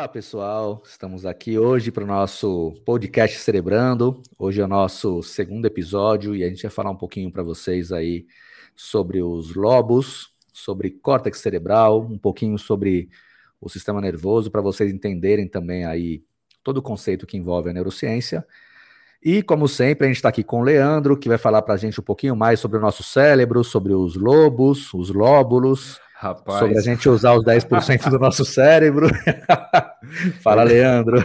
Olá pessoal, estamos aqui hoje para o nosso podcast Cerebrando. Hoje é o nosso segundo episódio e a gente vai falar um pouquinho para vocês aí sobre os lobos, sobre córtex cerebral, um pouquinho sobre o sistema nervoso, para vocês entenderem também aí todo o conceito que envolve a neurociência. E, como sempre, a gente está aqui com o Leandro, que vai falar para a gente um pouquinho mais sobre o nosso cérebro, sobre os lobos, os lóbulos, Rapaz. sobre a gente usar os 10% do nosso cérebro. Fala, Leandro.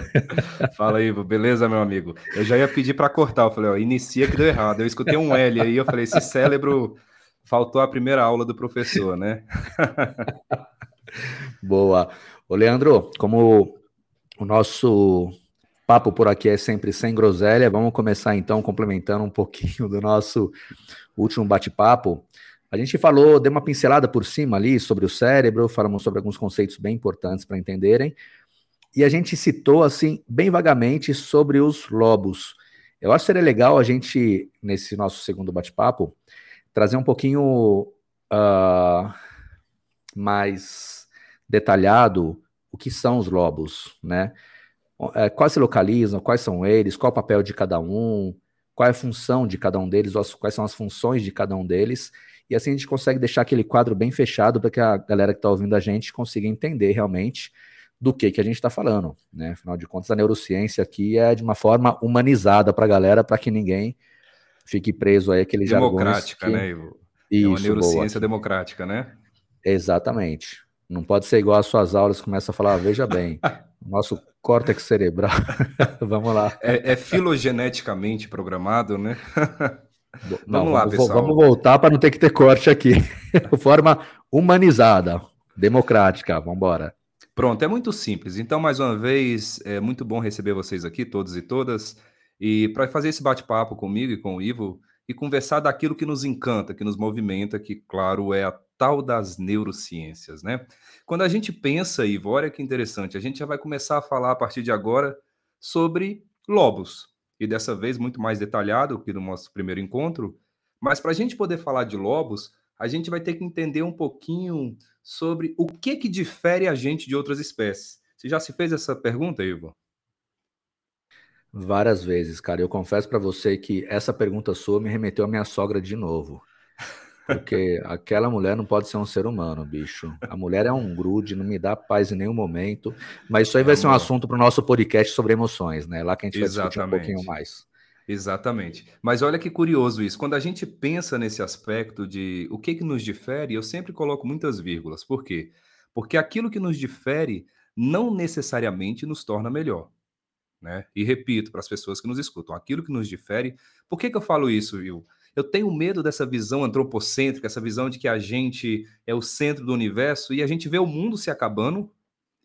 Fala, Ivo. Beleza, meu amigo? Eu já ia pedir para cortar. Eu falei, ó, inicia que deu errado. Eu escutei um L aí, eu falei, esse cérebro faltou a primeira aula do professor, né? Boa. Ô, Leandro, como o nosso papo por aqui é sempre sem groselha, vamos começar então complementando um pouquinho do nosso último bate-papo. A gente falou, deu uma pincelada por cima ali sobre o cérebro, falamos sobre alguns conceitos bem importantes para entenderem, e a gente citou assim bem vagamente sobre os lobos. Eu acho que seria legal a gente, nesse nosso segundo bate-papo, trazer um pouquinho uh, mais detalhado o que são os lobos, né? É, quais se localizam, quais são eles, qual o papel de cada um, qual é a função de cada um deles, quais são as funções de cada um deles, e assim a gente consegue deixar aquele quadro bem fechado para que a galera que está ouvindo a gente consiga entender realmente do que, que a gente está falando, né? Afinal de contas, a neurociência aqui é de uma forma humanizada para a galera, para que ninguém fique preso aí aquele Democrática, que... né, Ivo? Isso, é uma neurociência boa. democrática, né? Exatamente. Não pode ser igual às suas aulas, começa a falar, veja bem, nosso córtex cerebral. vamos lá. É, é, filogeneticamente programado, né? Não, vamos lá, vamos, pessoal. Vamos voltar para não ter que ter corte aqui. Forma humanizada, democrática. Vamos embora. Pronto, é muito simples. Então, mais uma vez, é muito bom receber vocês aqui, todos e todas. E para fazer esse bate-papo comigo e com o Ivo e conversar daquilo que nos encanta, que nos movimenta, que, claro, é a tal das neurociências, né? Quando a gente pensa, Ivo, olha que interessante, a gente já vai começar a falar a partir de agora sobre lobos, e dessa vez muito mais detalhado que no nosso primeiro encontro, mas para a gente poder falar de lobos, a gente vai ter que entender um pouquinho sobre o que que difere a gente de outras espécies. Você já se fez essa pergunta, Ivo? Várias vezes, cara. Eu confesso para você que essa pergunta sua me remeteu à minha sogra de novo. Porque aquela mulher não pode ser um ser humano, bicho. A mulher é um grude, não me dá paz em nenhum momento. Mas isso aí vai ser um assunto para o nosso podcast sobre emoções, né? Lá que a gente Exatamente. vai discutir um pouquinho mais. Exatamente. Mas olha que curioso isso. Quando a gente pensa nesse aspecto de o que, que nos difere, eu sempre coloco muitas vírgulas. Por quê? Porque aquilo que nos difere não necessariamente nos torna melhor. Né? E repito para as pessoas que nos escutam, aquilo que nos difere. Por que, que eu falo isso, Will? Eu tenho medo dessa visão antropocêntrica, essa visão de que a gente é o centro do universo e a gente vê o mundo se acabando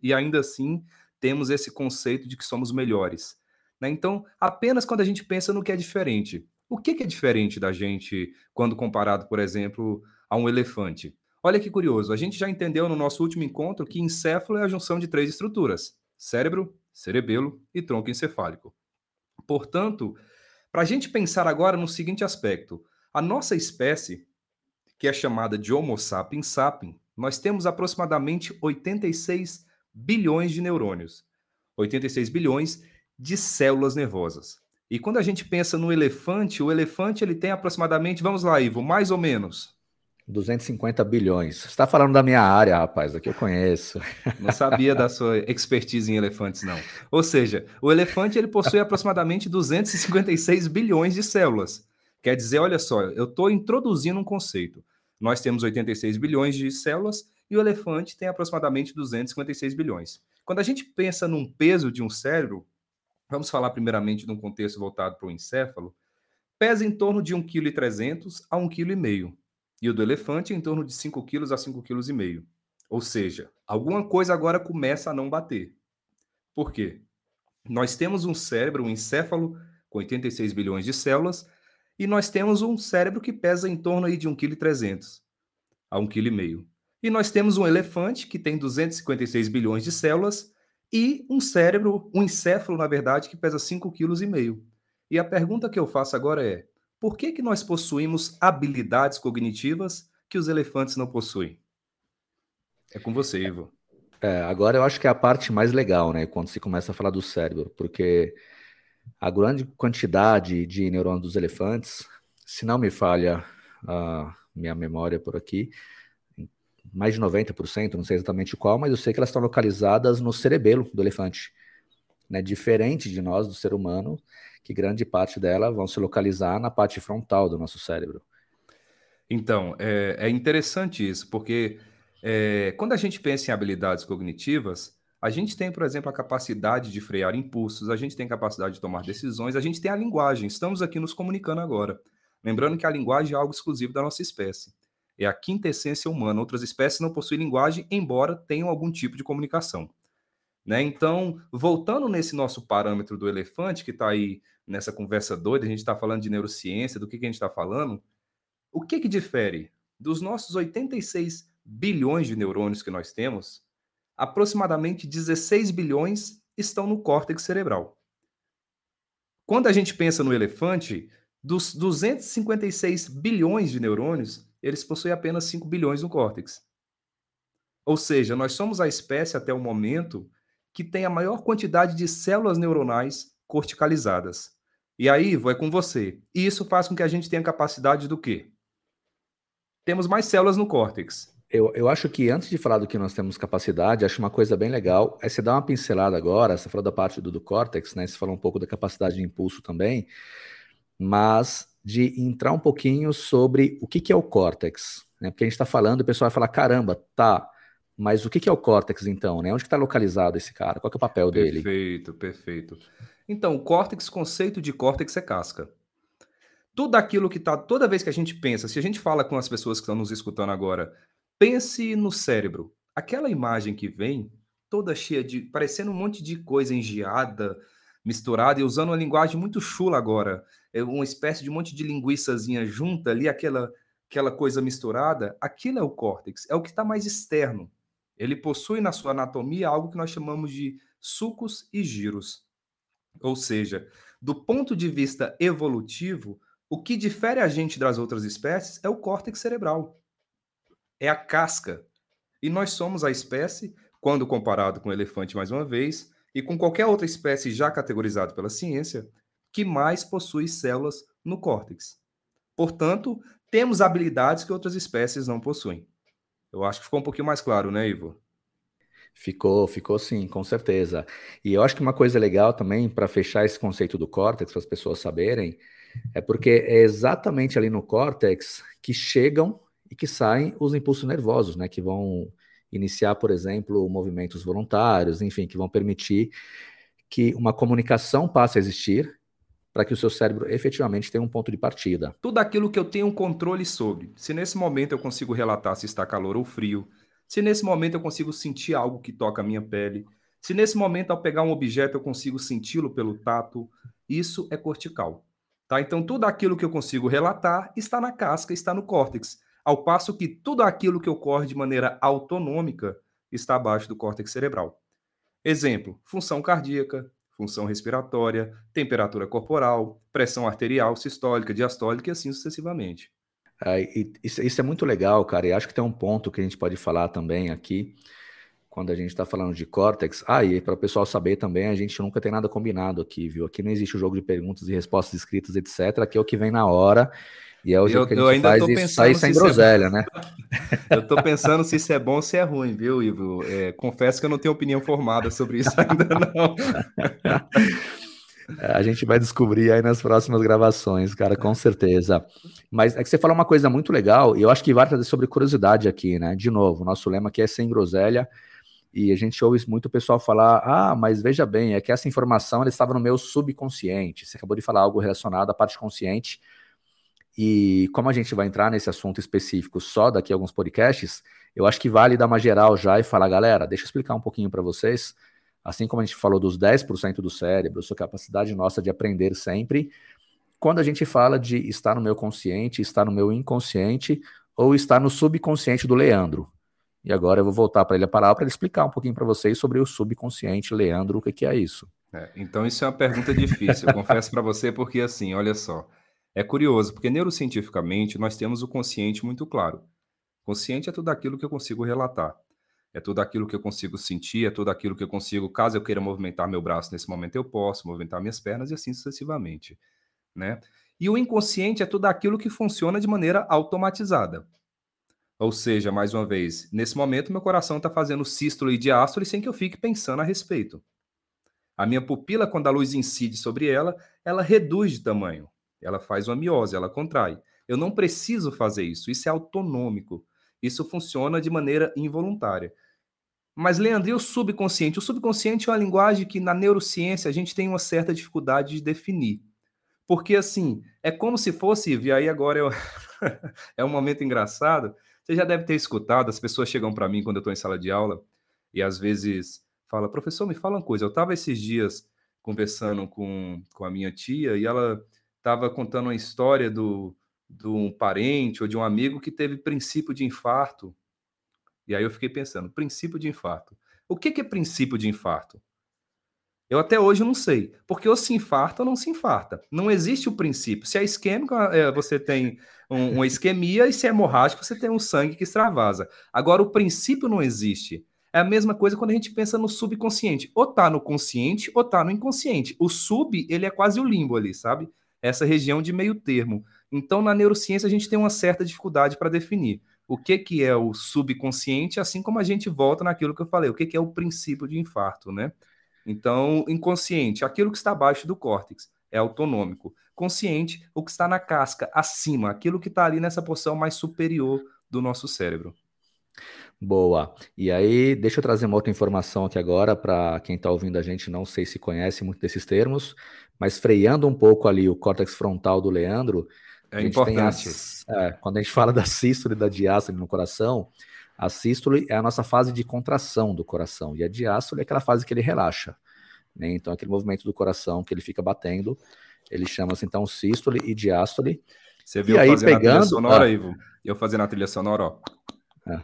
e ainda assim temos esse conceito de que somos melhores. Né? Então, apenas quando a gente pensa no que é diferente. O que, que é diferente da gente quando comparado, por exemplo, a um elefante? Olha que curioso, a gente já entendeu no nosso último encontro que encéfalo é a junção de três estruturas: cérebro, cerebelo e tronco encefálico. Portanto, para a gente pensar agora no seguinte aspecto: a nossa espécie, que é chamada de Homo sapiens sapiens, nós temos aproximadamente 86 bilhões de neurônios, 86 bilhões de células nervosas. E quando a gente pensa no elefante, o elefante ele tem aproximadamente, vamos lá, Ivo, mais ou menos 250 bilhões. Você está falando da minha área, rapaz, aqui eu conheço. Não sabia da sua expertise em elefantes, não. Ou seja, o elefante ele possui aproximadamente 256 bilhões de células. Quer dizer, olha só, eu estou introduzindo um conceito. Nós temos 86 bilhões de células e o elefante tem aproximadamente 256 bilhões. Quando a gente pensa num peso de um cérebro, vamos falar primeiramente de um contexto voltado para o encéfalo, pesa em torno de 1,3 kg a 1,5 kg e o do elefante em torno de 5 quilos a 5,5 kg. Ou seja, alguma coisa agora começa a não bater. Por quê? Nós temos um cérebro, um encéfalo, com 86 bilhões de células, e nós temos um cérebro que pesa em torno aí de 1,3 kg a 1,5 kg. E nós temos um elefante que tem 256 bilhões de células e um cérebro, um encéfalo, na verdade, que pesa 5,5 kg. E a pergunta que eu faço agora é: por que, que nós possuímos habilidades cognitivas que os elefantes não possuem? É com você, Ivo. É, agora eu acho que é a parte mais legal, né? Quando se começa a falar do cérebro, porque a grande quantidade de neurônios dos elefantes, se não me falha a minha memória por aqui, mais de 90%, não sei exatamente qual, mas eu sei que elas estão localizadas no cerebelo do elefante. Né? Diferente de nós, do ser humano, que grande parte dela vão se localizar na parte frontal do nosso cérebro. Então, é, é interessante isso, porque é, quando a gente pensa em habilidades cognitivas, a gente tem, por exemplo, a capacidade de frear impulsos, a gente tem capacidade de tomar decisões, a gente tem a linguagem, estamos aqui nos comunicando agora. Lembrando que a linguagem é algo exclusivo da nossa espécie. É a quinta essência humana. Outras espécies não possuem linguagem, embora tenham algum tipo de comunicação. Né? Então, voltando nesse nosso parâmetro do elefante, que está aí nessa conversa doida, a gente está falando de neurociência, do que, que a gente está falando, o que, que difere dos nossos 86 bilhões de neurônios que nós temos, aproximadamente 16 bilhões estão no córtex cerebral. Quando a gente pensa no elefante, dos 256 bilhões de neurônios, eles possuem apenas 5 bilhões no córtex. Ou seja, nós somos a espécie até o momento que tem a maior quantidade de células neuronais corticalizadas. E aí, vou é com você. E isso faz com que a gente tenha capacidade do quê? Temos mais células no córtex. Eu, eu acho que antes de falar do que nós temos capacidade, acho uma coisa bem legal. É você dar uma pincelada agora, você falou da parte do, do córtex, né? Você falou um pouco da capacidade de impulso também, mas de entrar um pouquinho sobre o que, que é o córtex. Né? Porque a gente está falando, o pessoal vai falar, caramba, tá, mas o que, é o córtex então? Né? Onde está localizado esse cara? Qual é o papel dele? Perfeito, perfeito. Então, o córtex, conceito de córtex é casca tudo aquilo que está, toda vez que a gente pensa, se a gente fala com as pessoas que estão nos escutando agora, Pense no cérebro. Aquela imagem que vem, toda cheia de. parecendo um monte de coisa engiada, misturada, e usando uma linguagem muito chula agora. É uma espécie de um monte de linguiçazinha junta ali, aquela, aquela coisa misturada. Aquilo é o córtex, é o que está mais externo. Ele possui na sua anatomia algo que nós chamamos de sucos e giros. Ou seja, do ponto de vista evolutivo, o que difere a gente das outras espécies é o córtex cerebral é a casca. E nós somos a espécie, quando comparado com o elefante mais uma vez, e com qualquer outra espécie já categorizada pela ciência, que mais possui células no córtex. Portanto, temos habilidades que outras espécies não possuem. Eu acho que ficou um pouquinho mais claro, né, Ivo? Ficou, ficou sim, com certeza. E eu acho que uma coisa legal também, para fechar esse conceito do córtex, para as pessoas saberem, é porque é exatamente ali no córtex que chegam e que saem os impulsos nervosos, né, que vão iniciar, por exemplo, movimentos voluntários, enfim, que vão permitir que uma comunicação passe a existir para que o seu cérebro efetivamente tenha um ponto de partida. Tudo aquilo que eu tenho controle sobre. Se nesse momento eu consigo relatar se está calor ou frio, se nesse momento eu consigo sentir algo que toca a minha pele, se nesse momento ao pegar um objeto eu consigo senti-lo pelo tato, isso é cortical. Tá? Então tudo aquilo que eu consigo relatar está na casca, está no córtex ao passo que tudo aquilo que ocorre de maneira autonômica está abaixo do córtex cerebral. Exemplo: função cardíaca, função respiratória, temperatura corporal, pressão arterial, sistólica, diastólica e assim sucessivamente. É, isso, isso, é muito legal, cara, e acho que tem um ponto que a gente pode falar também aqui, quando a gente está falando de córtex. Ah, e para o pessoal saber também, a gente nunca tem nada combinado aqui, viu? Aqui não existe o jogo de perguntas e respostas escritas, etc. Aqui é o que vem na hora. E é o eu, que a gente ainda faz e sair sem é groselha, é... né? eu tô pensando se isso é bom ou se é ruim, viu, Ivo? É, confesso que eu não tenho opinião formada sobre isso ainda não. É, a gente vai descobrir aí nas próximas gravações, cara, com certeza. Mas é que você falou uma coisa muito legal, e eu acho que vai trazer sobre curiosidade aqui, né? De novo, nosso lema aqui é sem groselha, e a gente ouve muito o pessoal falar: ah, mas veja bem, é que essa informação ela estava no meu subconsciente. Você acabou de falar algo relacionado à parte consciente e como a gente vai entrar nesse assunto específico só daqui a alguns podcasts, eu acho que vale dar uma geral já e falar, galera, deixa eu explicar um pouquinho para vocês. Assim como a gente falou dos 10% do cérebro, sua capacidade nossa de aprender sempre, quando a gente fala de estar no meu consciente, estar no meu inconsciente ou estar no subconsciente do Leandro. E agora eu vou voltar para ele a palavra para ele explicar um pouquinho para vocês sobre o subconsciente, Leandro, o que, é isso. É, então, isso é uma pergunta difícil, eu confesso para você, porque assim, olha só. É curioso, porque neurocientificamente nós temos o consciente muito claro. Consciente é tudo aquilo que eu consigo relatar. é tudo aquilo que eu consigo sentir, é tudo aquilo que eu consigo, caso eu queira movimentar meu braço nesse momento, eu posso movimentar minhas pernas e assim sucessivamente, né? E o inconsciente é tudo aquilo que funciona de maneira automatizada. Ou seja, mais uma vez, nesse momento meu coração está fazendo sístole e diástole sem que eu fique pensando a respeito. A minha pupila, quando a luz incide sobre ela, ela reduz de tamanho. Ela faz uma miose, ela contrai. Eu não preciso fazer isso, isso é autonômico. Isso funciona de maneira involuntária. Mas, Leandro, e o subconsciente? O subconsciente é uma linguagem que na neurociência a gente tem uma certa dificuldade de definir. Porque, assim, é como se fosse, e aí agora eu... é um momento engraçado. Você já deve ter escutado, as pessoas chegam para mim quando eu estou em sala de aula e às vezes fala, professor, me fala uma coisa. Eu estava esses dias conversando com, com a minha tia e ela estava contando uma história do, de um parente ou de um amigo que teve princípio de infarto. E aí eu fiquei pensando, princípio de infarto. O que, que é princípio de infarto? Eu até hoje não sei, porque ou se infarta ou não se infarta. Não existe o princípio. Se é isquêmico, é, você tem um, uma isquemia, e se é hemorrágico, você tem um sangue que extravasa. Agora, o princípio não existe. É a mesma coisa quando a gente pensa no subconsciente. Ou tá no consciente ou tá no inconsciente. O sub, ele é quase o limbo ali, sabe? Essa região de meio termo. Então, na neurociência, a gente tem uma certa dificuldade para definir o que, que é o subconsciente, assim como a gente volta naquilo que eu falei, o que, que é o princípio de infarto, né? Então, inconsciente, aquilo que está abaixo do córtex, é autonômico. Consciente, o que está na casca, acima, aquilo que está ali nessa porção mais superior do nosso cérebro. Boa. E aí, deixa eu trazer uma outra informação aqui agora para quem está ouvindo a gente, não sei se conhece muito desses termos, mas freando um pouco ali o córtex frontal do Leandro, é importante. é, quando a gente fala da sístole e da diástole no coração, a sístole é a nossa fase de contração do coração e a diástole é aquela fase que ele relaxa. Né? Então, aquele movimento do coração que ele fica batendo, ele chama-se então sístole e diástole. Você viu e aí, fazendo pegando, a trilha sonora, ah, Ivo? Eu fazendo a trilha sonora, ó. É,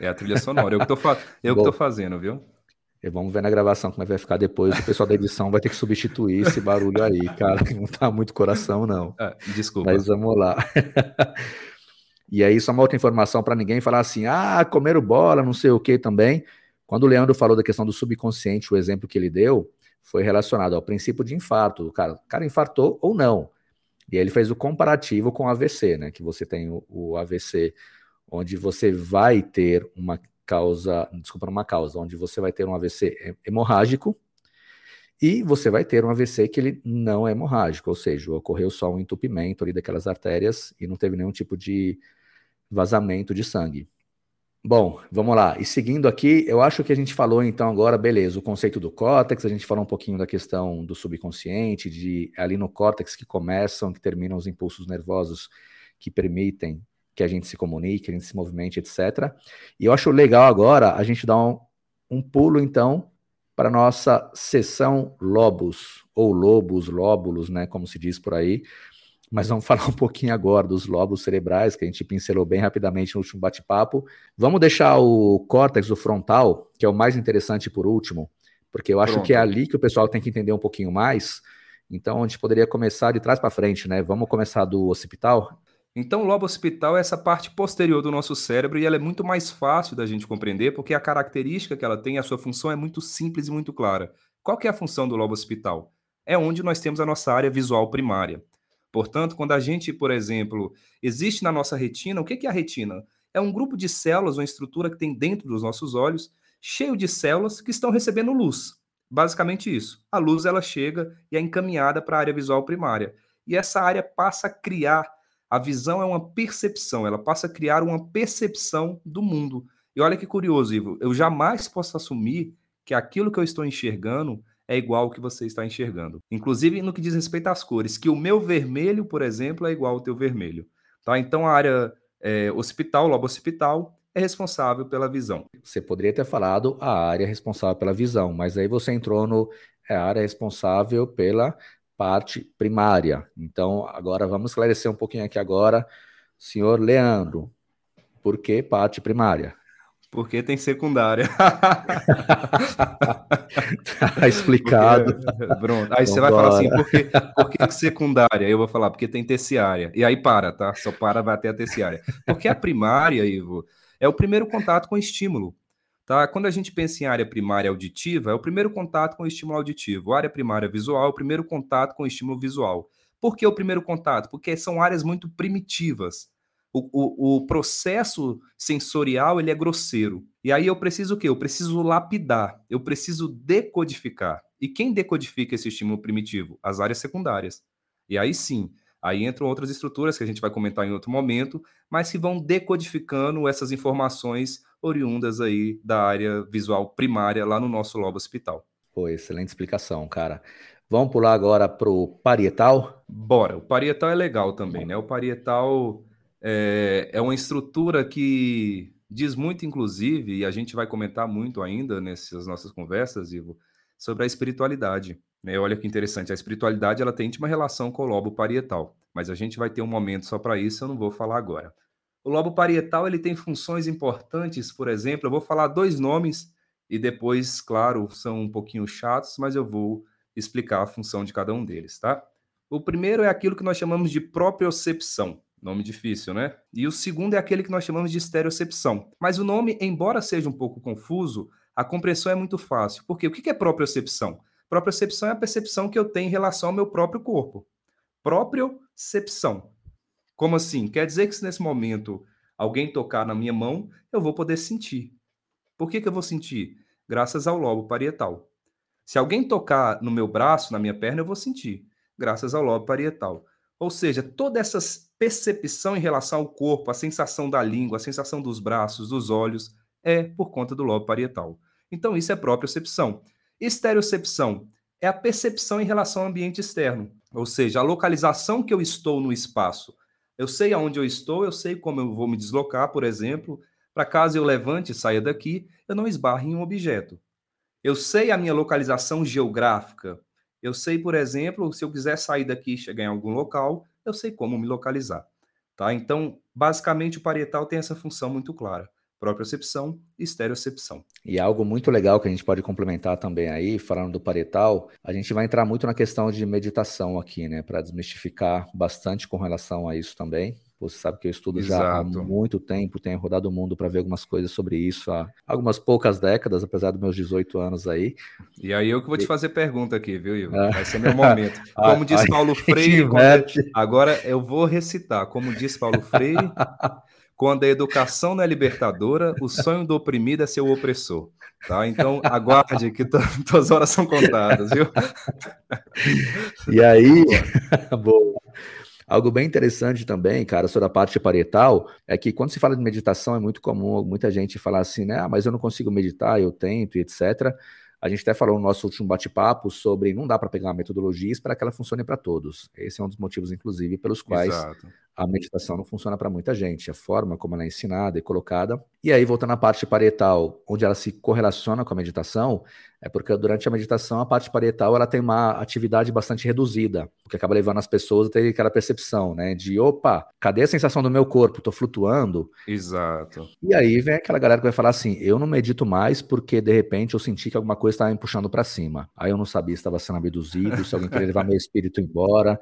é a trilha sonora. Eu que tô, fa... eu que tô fazendo, viu? E vamos ver na gravação como é que vai ficar depois. O pessoal da edição vai ter que substituir esse barulho aí, cara. Não tá muito coração, não. Ah, desculpa. Mas vamos lá. e aí, só uma outra informação para ninguém falar assim: ah, comeram bola, não sei o que também. Quando o Leandro falou da questão do subconsciente, o exemplo que ele deu foi relacionado ao princípio de infarto. O cara, o cara infartou ou não. E aí ele fez o comparativo com o AVC, né? Que você tem o, o AVC, onde você vai ter uma causa, desculpa, uma causa, onde você vai ter um AVC hemorrágico e você vai ter um AVC que ele não é hemorrágico, ou seja, ocorreu só um entupimento ali daquelas artérias e não teve nenhum tipo de vazamento de sangue. Bom, vamos lá. E seguindo aqui, eu acho que a gente falou então agora, beleza, o conceito do córtex, a gente falou um pouquinho da questão do subconsciente, de ali no córtex que começam, que terminam os impulsos nervosos que permitem que a gente se comunique, que a gente se movimente, etc. E eu acho legal agora a gente dar um, um pulo, então, para nossa sessão lobos, ou lobos, lóbulos, né, como se diz por aí. Mas vamos falar um pouquinho agora dos lobos cerebrais, que a gente pincelou bem rapidamente no último bate-papo. Vamos deixar o córtex, o frontal, que é o mais interessante por último, porque eu acho Pronto. que é ali que o pessoal tem que entender um pouquinho mais. Então, a gente poderia começar de trás para frente, né? Vamos começar do occipital? Então, o lobo occipital é essa parte posterior do nosso cérebro e ela é muito mais fácil da gente compreender porque a característica que ela tem, a sua função é muito simples e muito clara. Qual que é a função do lobo occipital? É onde nós temos a nossa área visual primária. Portanto, quando a gente, por exemplo, existe na nossa retina, o que é a retina? É um grupo de células, uma estrutura que tem dentro dos nossos olhos, cheio de células que estão recebendo luz. Basicamente isso. A luz ela chega e é encaminhada para a área visual primária. E essa área passa a criar a visão é uma percepção, ela passa a criar uma percepção do mundo. E olha que curioso, Ivo, eu jamais posso assumir que aquilo que eu estou enxergando é igual ao que você está enxergando. Inclusive no que diz respeito às cores, que o meu vermelho, por exemplo, é igual ao teu vermelho. Tá? Então a área é, hospital, lobo hospital, é responsável pela visão. Você poderia ter falado a área responsável pela visão, mas aí você entrou no é a área responsável pela parte primária. Então, agora vamos esclarecer um pouquinho aqui agora, senhor Leandro, por que parte primária? Porque tem secundária. tá explicado. Porque, pronto. Aí você vai falar assim, por que, por que secundária? Eu vou falar, porque tem terciária. E aí para, tá? Só para, vai até a terciária. Porque a primária, Ivo, é o primeiro contato com o estímulo. Tá? Quando a gente pensa em área primária auditiva, é o primeiro contato com o estímulo auditivo. Área primária visual é o primeiro contato com o estímulo visual. Por que o primeiro contato? Porque são áreas muito primitivas. O, o, o, processo sensorial ele é grosseiro. E aí eu preciso o quê? Eu preciso lapidar, eu preciso decodificar. E quem decodifica esse estímulo primitivo? As áreas secundárias. E aí sim, aí entram outras estruturas que a gente vai comentar em outro momento, mas que vão decodificando essas informações oriundas aí da área visual primária lá no nosso lobo hospital. Pô, excelente explicação, cara. Vamos pular agora para o parietal? Bora. O parietal é legal também, né? O parietal é, é uma estrutura que diz muito, inclusive, e a gente vai comentar muito ainda nessas nossas conversas, Ivo, sobre a espiritualidade. Né? Olha que interessante, a espiritualidade ela tem íntima relação com o lobo parietal, mas a gente vai ter um momento só para isso, eu não vou falar agora. O lobo parietal ele tem funções importantes, por exemplo, eu vou falar dois nomes e depois, claro, são um pouquinho chatos, mas eu vou explicar a função de cada um deles, tá? O primeiro é aquilo que nós chamamos de propriocepção. Nome difícil, né? E o segundo é aquele que nós chamamos de estereocepção. Mas o nome, embora seja um pouco confuso, a compreensão é muito fácil. Porque o que é propriocepção? Propriocepção é a percepção que eu tenho em relação ao meu próprio corpo. Propriocepção. Como assim? Quer dizer que se nesse momento alguém tocar na minha mão, eu vou poder sentir. Por que, que eu vou sentir? Graças ao lobo parietal. Se alguém tocar no meu braço, na minha perna, eu vou sentir, graças ao lobo parietal. Ou seja, toda essa percepção em relação ao corpo, a sensação da língua, a sensação dos braços, dos olhos, é por conta do lobo parietal. Então, isso é propriocepção. Estereocepção é a percepção em relação ao ambiente externo, ou seja, a localização que eu estou no espaço. Eu sei aonde eu estou, eu sei como eu vou me deslocar, por exemplo, para caso eu levante e saia daqui, eu não esbarre em um objeto. Eu sei a minha localização geográfica. Eu sei, por exemplo, se eu quiser sair daqui e chegar em algum local, eu sei como me localizar. Tá? Então, basicamente, o parietal tem essa função muito clara propriocepção e estereocepção. E algo muito legal que a gente pode complementar também aí, falando do parietal, a gente vai entrar muito na questão de meditação aqui, né, para desmistificar bastante com relação a isso também. Você sabe que eu estudo Exato. já há muito tempo, tenho rodado o mundo para ver algumas coisas sobre isso há algumas poucas décadas, apesar dos meus 18 anos aí. E aí eu que vou te fazer pergunta aqui, viu, Ivo? É. Vai ser meu momento. Como diz Paulo Freire, agora eu vou recitar, como diz Paulo Freire, quando a educação não é libertadora, o sonho do oprimido é ser o opressor. Tá? Então, aguarde que tuas horas são contadas, viu? E aí, boa. Algo bem interessante também, cara, sobre a parte parietal, é que quando se fala de meditação é muito comum muita gente falar assim, né? Ah, mas eu não consigo meditar, eu tento, etc. A gente até falou no nosso último bate-papo sobre não dá para pegar uma metodologia e esperar que ela funcione para todos. Esse é um dos motivos, inclusive, pelos quais Exato a meditação não funciona para muita gente, a forma como ela é ensinada e colocada. E aí, voltando à parte parietal, onde ela se correlaciona com a meditação, é porque durante a meditação a parte parietal ela tem uma atividade bastante reduzida, o que acaba levando as pessoas a ter aquela percepção, né, de opa, cadê a sensação do meu corpo? Estou flutuando. Exato. E aí vem aquela galera que vai falar assim: eu não medito mais porque de repente eu senti que alguma coisa estava me puxando para cima. Aí eu não sabia se estava sendo abduzido, se alguém queria levar meu espírito embora,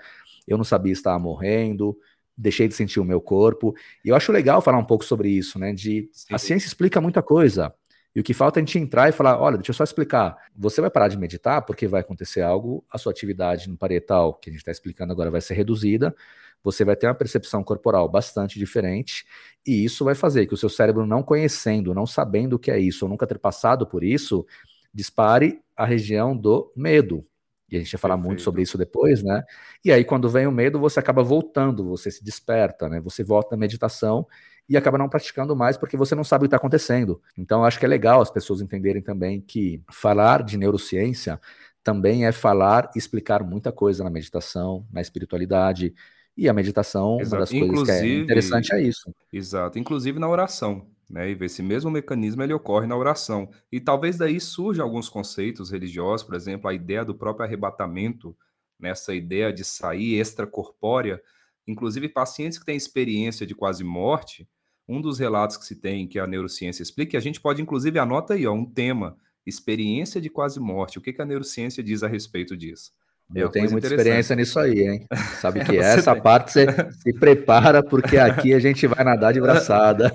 eu não sabia se estava morrendo deixei de sentir o meu corpo. E eu acho legal falar um pouco sobre isso, né? De Sim. a ciência explica muita coisa. E o que falta é a gente entrar e falar: olha, deixa eu só explicar. Você vai parar de meditar porque vai acontecer algo, a sua atividade no parietal, que a gente está explicando agora, vai ser reduzida. Você vai ter uma percepção corporal bastante diferente, e isso vai fazer que o seu cérebro, não conhecendo, não sabendo o que é isso, ou nunca ter passado por isso, dispare a região do medo, e a gente vai falar Perfeito. muito sobre isso depois, né? E aí, quando vem o medo, você acaba voltando, você se desperta, né? Você volta na meditação e acaba não praticando mais porque você não sabe o que está acontecendo. Então, acho que é legal as pessoas entenderem também que falar de neurociência também é falar e explicar muita coisa na meditação, na espiritualidade. E a meditação, Exato. uma das Inclusive, coisas que é interessante é isso. Exato. Inclusive na oração né? E esse mesmo mecanismo ele ocorre na oração. E talvez daí surjam alguns conceitos religiosos, por exemplo, a ideia do próprio arrebatamento, nessa ideia de sair extracorpórea. Inclusive, pacientes que têm experiência de quase morte, um dos relatos que se tem que a neurociência explica, a gente pode, inclusive, anota aí, ó, um tema, experiência de quase morte. O que, que a neurociência diz a respeito disso? É eu tenho muita experiência nisso aí, hein? Sabe que essa tem. parte você se prepara, porque aqui a gente vai nadar de braçada.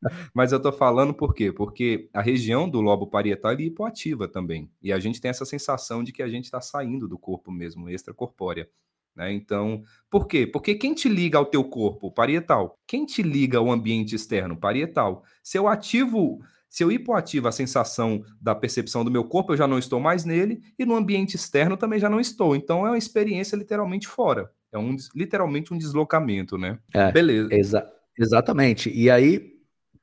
Mas eu tô falando por quê? Porque a região do lobo parietal é hipoativa também. E a gente tem essa sensação de que a gente está saindo do corpo mesmo, extracorpórea. Né? Então, por quê? Porque quem te liga ao teu corpo? Parietal. Quem te liga ao ambiente externo? Parietal. Se eu ativo se eu hipoativo a sensação da percepção do meu corpo, eu já não estou mais nele, e no ambiente externo também já não estou. Então é uma experiência literalmente fora. É um, literalmente um deslocamento, né? É, Beleza. Exa exatamente. E aí,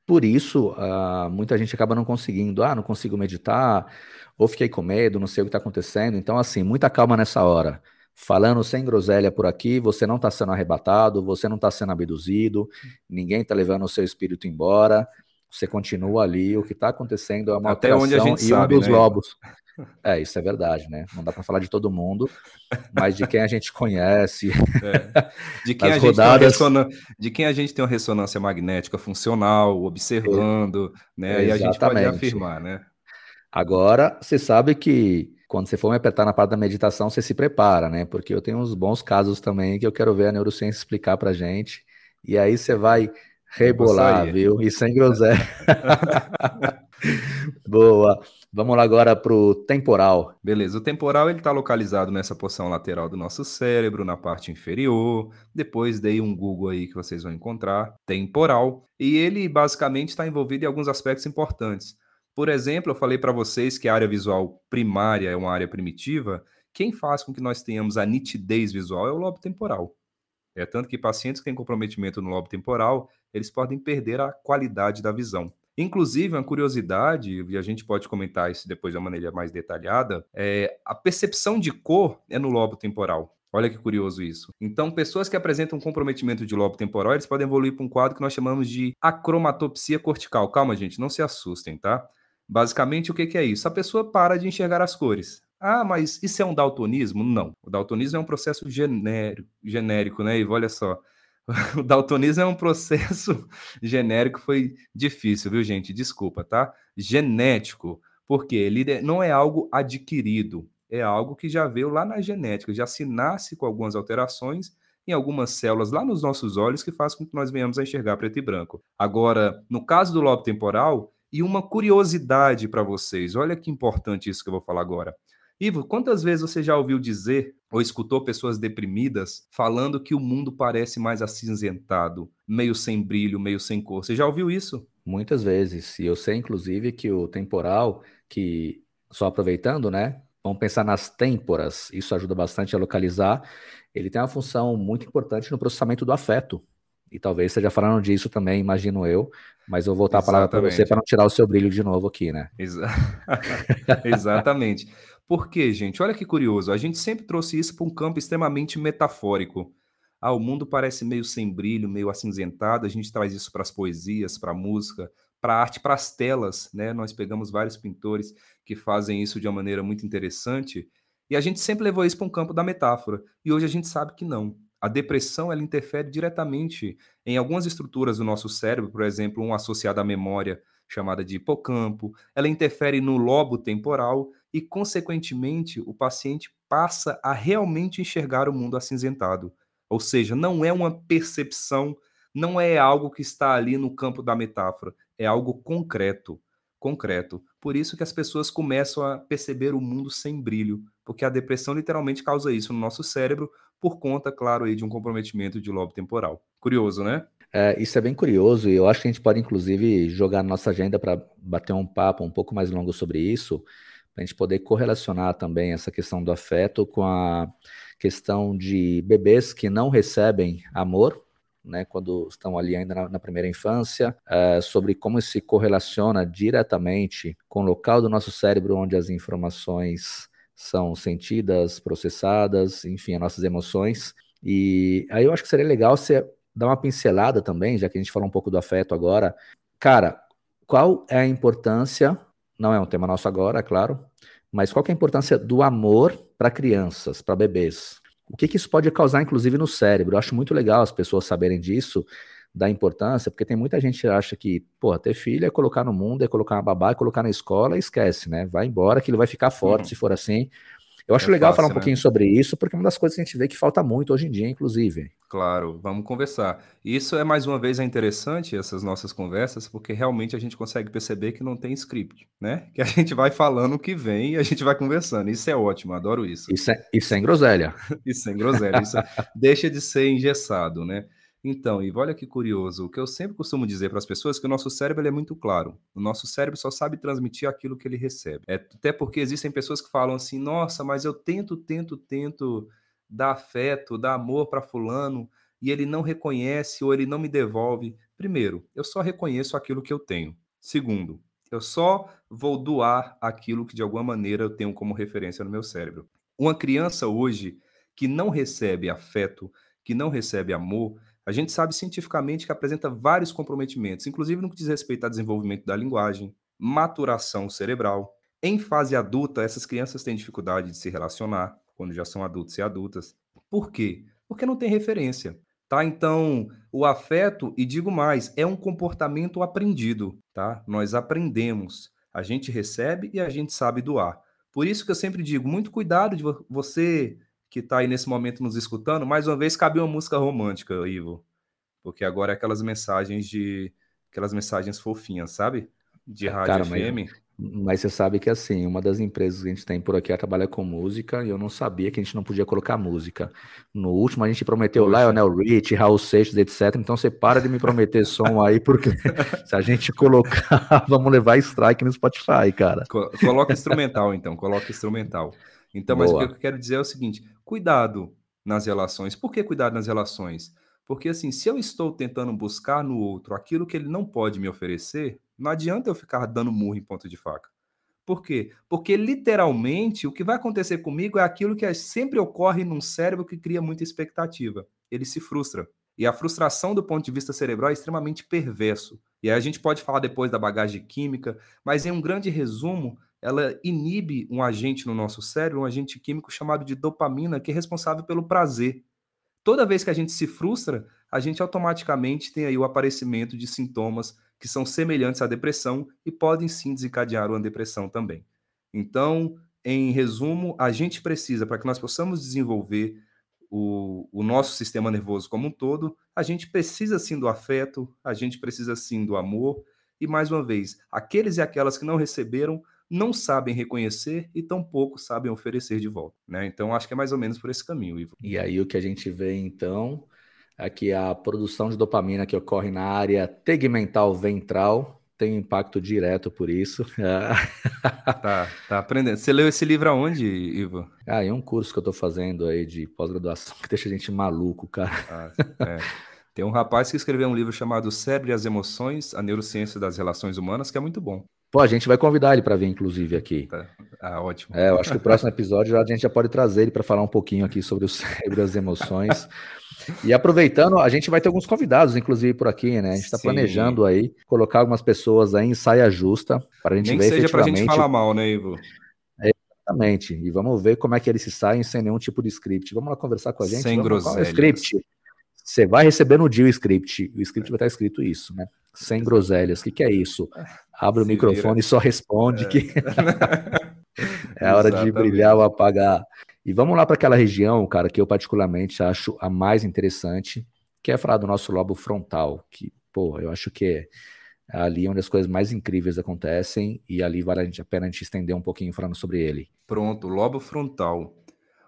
por isso, uh, muita gente acaba não conseguindo. Ah, não consigo meditar, ou fiquei com medo, não sei o que está acontecendo. Então, assim, muita calma nessa hora. Falando sem groselha por aqui, você não está sendo arrebatado, você não está sendo abduzido, ninguém está levando o seu espírito embora você continua ali, o que está acontecendo é uma Até onde a gente e sabe, um dos né? lobos. É, isso é verdade, né? Não dá para falar de todo mundo, mas de quem a gente conhece. É. De, quem a rodadas... gente ressonan... de quem a gente tem uma ressonância magnética funcional, observando, é. né? E a gente pode afirmar, né? Agora, você sabe que quando você for me apertar na parte da meditação, você se prepara, né? Porque eu tenho uns bons casos também que eu quero ver a neurociência explicar pra gente. E aí você vai Rebolar, viu? E sem groselha. Boa. Vamos lá agora para o temporal. Beleza, o temporal ele está localizado nessa porção lateral do nosso cérebro, na parte inferior. Depois dei um Google aí que vocês vão encontrar. Temporal. E ele basicamente está envolvido em alguns aspectos importantes. Por exemplo, eu falei para vocês que a área visual primária é uma área primitiva. Quem faz com que nós tenhamos a nitidez visual é o lobo temporal. É tanto que pacientes que têm comprometimento no lobo temporal, eles podem perder a qualidade da visão. Inclusive, uma curiosidade, e a gente pode comentar isso depois de uma maneira mais detalhada, é a percepção de cor é no lobo temporal. Olha que curioso isso. Então, pessoas que apresentam comprometimento de lobo temporal, eles podem evoluir para um quadro que nós chamamos de acromatopsia cortical. Calma, gente, não se assustem, tá? Basicamente, o que, é isso? A pessoa para de enxergar as cores. Ah, mas isso é um daltonismo? Não. O daltonismo é um processo genérico, genérico né, Ivo? Olha só. O daltonismo é um processo genérico, foi difícil, viu, gente? Desculpa, tá? Genético, porque ele não é algo adquirido, é algo que já veio lá na genética, já se nasce com algumas alterações em algumas células lá nos nossos olhos que faz com que nós venhamos a enxergar preto e branco. Agora, no caso do lobo temporal, e uma curiosidade para vocês, olha que importante isso que eu vou falar agora. Ivo, quantas vezes você já ouviu dizer ou escutou pessoas deprimidas falando que o mundo parece mais acinzentado, meio sem brilho, meio sem cor? Você já ouviu isso? Muitas vezes. E eu sei, inclusive, que o temporal, que só aproveitando, né? Vamos pensar nas têmporas, isso ajuda bastante a localizar. Ele tem uma função muito importante no processamento do afeto. E talvez esteja falando disso também, imagino eu, mas eu vou voltar Exatamente. a palavra para você para não tirar o seu brilho de novo aqui, né? Exa... Exatamente. Por quê, gente? Olha que curioso. A gente sempre trouxe isso para um campo extremamente metafórico. Ah, o mundo parece meio sem brilho, meio acinzentado. A gente traz isso para as poesias, para a música, para a arte, para as telas, né? Nós pegamos vários pintores que fazem isso de uma maneira muito interessante. E a gente sempre levou isso para um campo da metáfora. E hoje a gente sabe que não. A depressão ela interfere diretamente em algumas estruturas do nosso cérebro, por exemplo, um associado à memória chamada de hipocampo. Ela interfere no lobo temporal e, consequentemente, o paciente passa a realmente enxergar o mundo acinzentado. Ou seja, não é uma percepção, não é algo que está ali no campo da metáfora, é algo concreto, concreto. Por isso que as pessoas começam a perceber o mundo sem brilho, porque a depressão literalmente causa isso no nosso cérebro, por conta, claro, aí de um comprometimento de lobo temporal. Curioso, né? É, isso é bem curioso e eu acho que a gente pode, inclusive, jogar nossa agenda para bater um papo um pouco mais longo sobre isso, a gente poder correlacionar também essa questão do afeto com a questão de bebês que não recebem amor, né, quando estão ali ainda na, na primeira infância, é, sobre como se correlaciona diretamente com o local do nosso cérebro onde as informações são sentidas, processadas, enfim, as nossas emoções. E aí eu acho que seria legal você dar uma pincelada também, já que a gente falou um pouco do afeto agora. Cara, qual é a importância não é um tema nosso agora, é claro, mas qual é a importância do amor para crianças, para bebês? O que, que isso pode causar, inclusive, no cérebro? Eu acho muito legal as pessoas saberem disso, da importância, porque tem muita gente que acha que, pô, ter filho é colocar no mundo, é colocar uma babá, é colocar na escola e esquece, né? Vai embora que ele vai ficar forte uhum. se for assim. Eu acho é legal fácil, falar um né? pouquinho sobre isso, porque é uma das coisas que a gente vê que falta muito hoje em dia, inclusive. Claro, vamos conversar. Isso é mais uma vez é interessante, essas nossas conversas, porque realmente a gente consegue perceber que não tem script, né? Que a gente vai falando o que vem e a gente vai conversando. Isso é ótimo, adoro isso. Isso é, isso é em groselha. isso é em groselha. Isso deixa de ser engessado, né? Então, Ivo, olha que curioso. O que eu sempre costumo dizer para as pessoas é que o nosso cérebro é muito claro. O nosso cérebro só sabe transmitir aquilo que ele recebe. É, até porque existem pessoas que falam assim: nossa, mas eu tento, tento, tento dar afeto, dar amor para fulano e ele não reconhece ou ele não me devolve. Primeiro, eu só reconheço aquilo que eu tenho. Segundo, eu só vou doar aquilo que de alguma maneira eu tenho como referência no meu cérebro. Uma criança hoje que não recebe afeto, que não recebe amor, a gente sabe cientificamente que apresenta vários comprometimentos, inclusive no que diz respeito ao desenvolvimento da linguagem, maturação cerebral. Em fase adulta, essas crianças têm dificuldade de se relacionar, quando já são adultos e adultas. Por quê? Porque não tem referência. Tá? Então, o afeto, e digo mais, é um comportamento aprendido, tá? Nós aprendemos. A gente recebe e a gente sabe doar. Por isso que eu sempre digo, muito cuidado de você que está aí nesse momento nos escutando. Mais uma vez, cabe uma música romântica, Ivo. Porque agora é aquelas mensagens de aquelas mensagens fofinhas, sabe? De rádio Cara, FM. Mas... Mas você sabe que assim, uma das empresas que a gente tem por aqui trabalha com música e eu não sabia que a gente não podia colocar música. No último a gente prometeu Poxa. Lionel Rich, Raul Seixas, etc. Então você para de me prometer som aí, porque se a gente colocar, vamos levar strike no Spotify, cara. Coloca instrumental então, coloca instrumental. Então, Boa. mas o que eu quero dizer é o seguinte: cuidado nas relações. Por que cuidado nas relações? Porque assim, se eu estou tentando buscar no outro aquilo que ele não pode me oferecer, não adianta eu ficar dando murro em ponta de faca. Por quê? Porque literalmente o que vai acontecer comigo é aquilo que sempre ocorre num cérebro que cria muita expectativa. Ele se frustra. E a frustração do ponto de vista cerebral é extremamente perverso. E aí a gente pode falar depois da bagagem química, mas em um grande resumo, ela inibe um agente no nosso cérebro, um agente químico chamado de dopamina, que é responsável pelo prazer. Toda vez que a gente se frustra, a gente automaticamente tem aí o aparecimento de sintomas que são semelhantes à depressão e podem sim desencadear uma depressão também. Então, em resumo, a gente precisa, para que nós possamos desenvolver o, o, nosso sistema nervoso como um todo, a gente precisa sim do afeto, a gente precisa sim do amor, e mais uma vez, aqueles e aquelas que não receberam não sabem reconhecer e tampouco sabem oferecer de volta. Né? Então, acho que é mais ou menos por esse caminho, Ivo. E aí o que a gente vê, então, Aqui a produção de dopamina que ocorre na área tegmental ventral tem impacto direto por isso. tá, tá aprendendo. Você leu esse livro aonde, Ivo? Ah, é um curso que eu tô fazendo aí de pós-graduação que deixa a gente maluco, cara. Ah, é. Tem um rapaz que escreveu um livro chamado Cérebro e as Emoções, a Neurociência das Relações Humanas, que é muito bom. Pô, a gente vai convidar ele para vir, inclusive, aqui. Tá. Ah, ótimo. É, eu acho que o próximo episódio a gente já pode trazer ele para falar um pouquinho aqui sobre o cérebro e as emoções. E aproveitando, a gente vai ter alguns convidados, inclusive, por aqui, né? A gente está planejando aí colocar algumas pessoas aí em saia justa para a gente Nem ver seja para a gente falar mal, né, Ivo? É, exatamente. E vamos ver como é que eles se saem sem nenhum tipo de script. Vamos lá conversar com a gente? Sem groselha. É script. Você vai receber no dia o script. O script vai estar escrito isso, né? Sem groselhas. O que, que é isso? Abre se o microfone vira. e só responde é. que é a hora de brilhar ou apagar. E vamos lá para aquela região, cara, que eu particularmente acho a mais interessante, que é falar do nosso lobo frontal, que, pô, eu acho que é ali onde as coisas mais incríveis acontecem e ali vale a pena a gente estender um pouquinho falando sobre ele. Pronto, lobo frontal.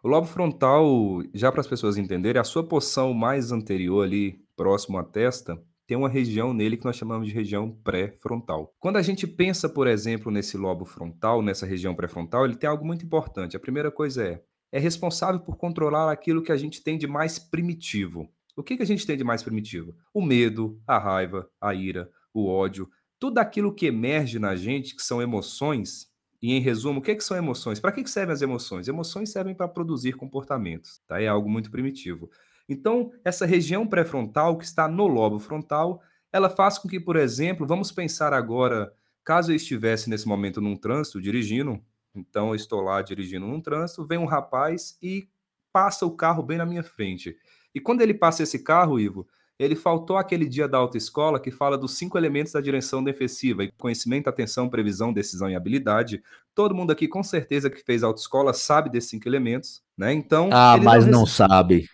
O lobo frontal, já para as pessoas entenderem, a sua porção mais anterior ali, próximo à testa, tem uma região nele que nós chamamos de região pré-frontal. Quando a gente pensa, por exemplo, nesse lobo frontal, nessa região pré-frontal, ele tem algo muito importante. A primeira coisa é é responsável por controlar aquilo que a gente tem de mais primitivo. O que, que a gente tem de mais primitivo? O medo, a raiva, a ira, o ódio, tudo aquilo que emerge na gente, que são emoções, e em resumo, o que, que são emoções? Para que, que servem as emoções? Emoções servem para produzir comportamentos, tá? É algo muito primitivo. Então, essa região pré-frontal, que está no lobo frontal, ela faz com que, por exemplo, vamos pensar agora, caso eu estivesse nesse momento num trânsito dirigindo, então, eu estou lá dirigindo num trânsito, vem um rapaz e passa o carro bem na minha frente. E quando ele passa esse carro, Ivo, Ele faltou aquele dia da autoescola que fala dos cinco elementos da direção defensiva: conhecimento, atenção, previsão, decisão e habilidade. Todo mundo aqui, com certeza, que fez autoescola sabe desses cinco elementos, né? Então. Ah, mas não, não sabe.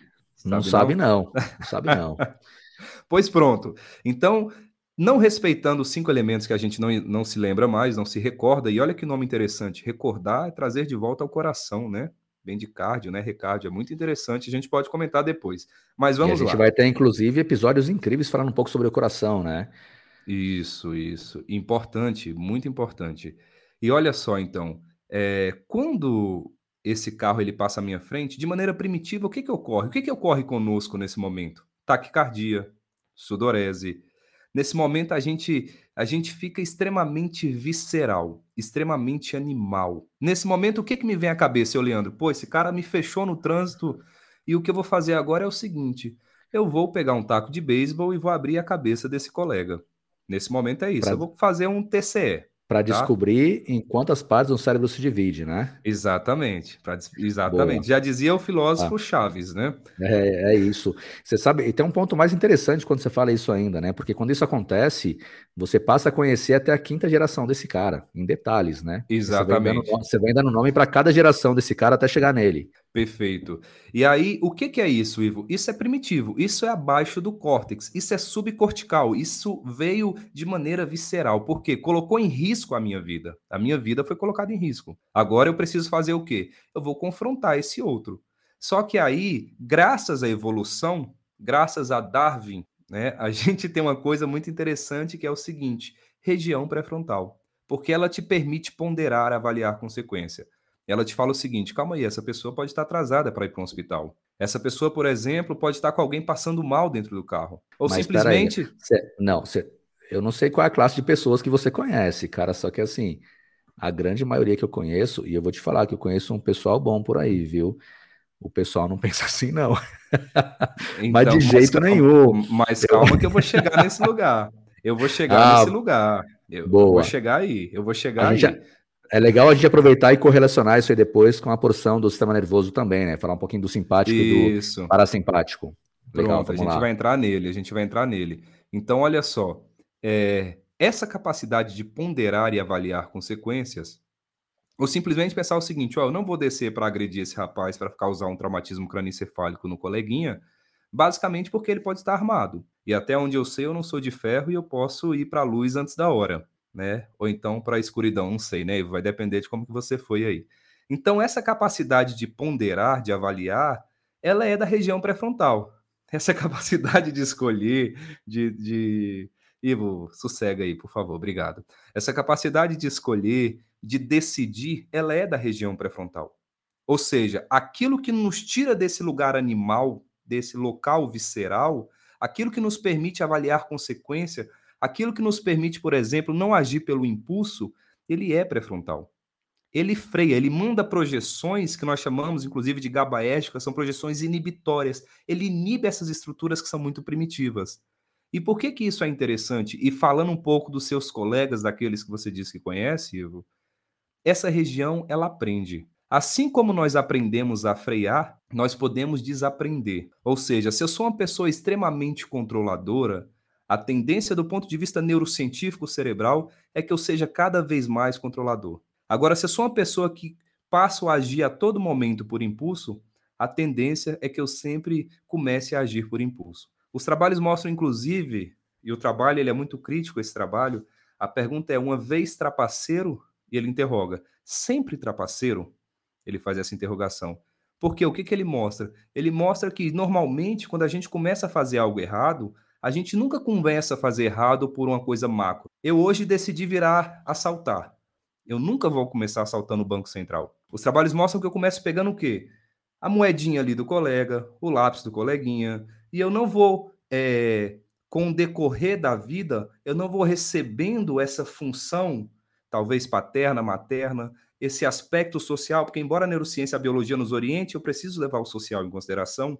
Não sabe, não. Não, não sabe, não. pois pronto. Então, não respeitando os cinco elementos que a gente não, não se lembra mais, não se recorda, e olha que nome interessante, recordar é trazer de volta ao coração, né? Bem de cardio, né? Recárdio, é muito interessante, a gente pode comentar depois. Mas vamos lá. a gente lá. vai ter, inclusive, episódios incríveis falando um pouco sobre o coração, né? Isso, isso. Importante, muito importante. E olha só, então, é, quando esse carro ele passa à minha frente, de maneira primitiva, o que, que ocorre? O que, que ocorre conosco nesse momento? Taquicardia, sudorese, Nesse momento a gente a gente fica extremamente visceral, extremamente animal. Nesse momento o que que me vem à cabeça, eu Leandro? Pô, esse cara me fechou no trânsito e o que eu vou fazer agora é o seguinte, eu vou pegar um taco de beisebol e vou abrir a cabeça desse colega. Nesse momento é isso, pra... eu vou fazer um TCE. Para tá? descobrir em quantas partes o cérebro se divide, né? Exatamente, pra, exatamente. Boa. Já dizia o filósofo ah. Chaves, né? É, é isso. Você sabe, e tem um ponto mais interessante quando você fala isso ainda, né? Porque quando isso acontece, você passa a conhecer até a quinta geração desse cara, em detalhes, né? Exatamente. Você vem dando, você vem dando nome para cada geração desse cara até chegar nele. Perfeito. E aí, o que, que é isso, Ivo? Isso é primitivo, isso é abaixo do córtex, isso é subcortical, isso veio de maneira visceral, porque colocou em risco a minha vida. A minha vida foi colocada em risco. Agora eu preciso fazer o quê? Eu vou confrontar esse outro. Só que aí, graças à evolução, graças a Darwin, né, a gente tem uma coisa muito interessante que é o seguinte: região pré-frontal, porque ela te permite ponderar, avaliar consequência ela te fala o seguinte: calma aí, essa pessoa pode estar atrasada para ir para um hospital. Essa pessoa, por exemplo, pode estar com alguém passando mal dentro do carro. Ou Mas, simplesmente. Cê, não, cê, eu não sei qual é a classe de pessoas que você conhece, cara, só que assim, a grande maioria que eu conheço, e eu vou te falar que eu conheço um pessoal bom por aí, viu? O pessoal não pensa assim, não. Então, mas de jeito calma, nenhum. Mas calma que eu vou chegar nesse lugar. Eu vou chegar ah, nesse lugar. Eu, eu, vou chegar aí. Eu vou chegar aí. Já, é legal a gente aproveitar e correlacionar isso aí depois com a porção do sistema nervoso também, né? Falar um pouquinho do simpático isso. e do parasimpático. Legal, Pronto, a gente lá. vai entrar nele, a gente vai entrar nele. Então, olha só, é, essa capacidade de ponderar e avaliar consequências, ou simplesmente pensar o seguinte, ó, eu não vou descer para agredir esse rapaz para causar um traumatismo craniocefálico no coleguinha, basicamente porque ele pode estar armado. E até onde eu sei, eu não sou de ferro e eu posso ir para a luz antes da hora né? Ou então para a escuridão, não sei, né? Vai depender de como que você foi aí. Então, essa capacidade de ponderar, de avaliar, ela é da região pré-frontal. Essa capacidade de escolher, de, de... Ivo, sossega aí, por favor, obrigado. Essa capacidade de escolher, de decidir, ela é da região pré-frontal. Ou seja, aquilo que nos tira desse lugar animal, desse local visceral, aquilo que nos permite avaliar consequência, Aquilo que nos permite, por exemplo, não agir pelo impulso, ele é pré-frontal. Ele freia, ele manda projeções que nós chamamos, inclusive, de gabaérgicas, são projeções inibitórias. Ele inibe essas estruturas que são muito primitivas. E por que que isso é interessante? E falando um pouco dos seus colegas, daqueles que você disse que conhece, Ivo, essa região, ela aprende. Assim como nós aprendemos a frear, nós podemos desaprender. Ou seja, se eu sou uma pessoa extremamente controladora, a tendência do ponto de vista neurocientífico cerebral é que eu seja cada vez mais controlador. Agora, se eu sou uma pessoa que passo a agir a todo momento por impulso, a tendência é que eu sempre comece a agir por impulso. Os trabalhos mostram, inclusive, e o trabalho ele é muito crítico, esse trabalho, a pergunta é, uma vez trapaceiro? E ele interroga, sempre trapaceiro? Ele faz essa interrogação. Porque o que, que ele mostra? Ele mostra que, normalmente, quando a gente começa a fazer algo errado, a gente nunca começa a fazer errado por uma coisa macro. Eu hoje decidi virar assaltar. Eu nunca vou começar assaltando o Banco Central. Os trabalhos mostram que eu começo pegando o quê? A moedinha ali do colega, o lápis do coleguinha, e eu não vou, é, com o decorrer da vida, eu não vou recebendo essa função, talvez paterna, materna, esse aspecto social, porque embora a neurociência e a biologia nos oriente, eu preciso levar o social em consideração.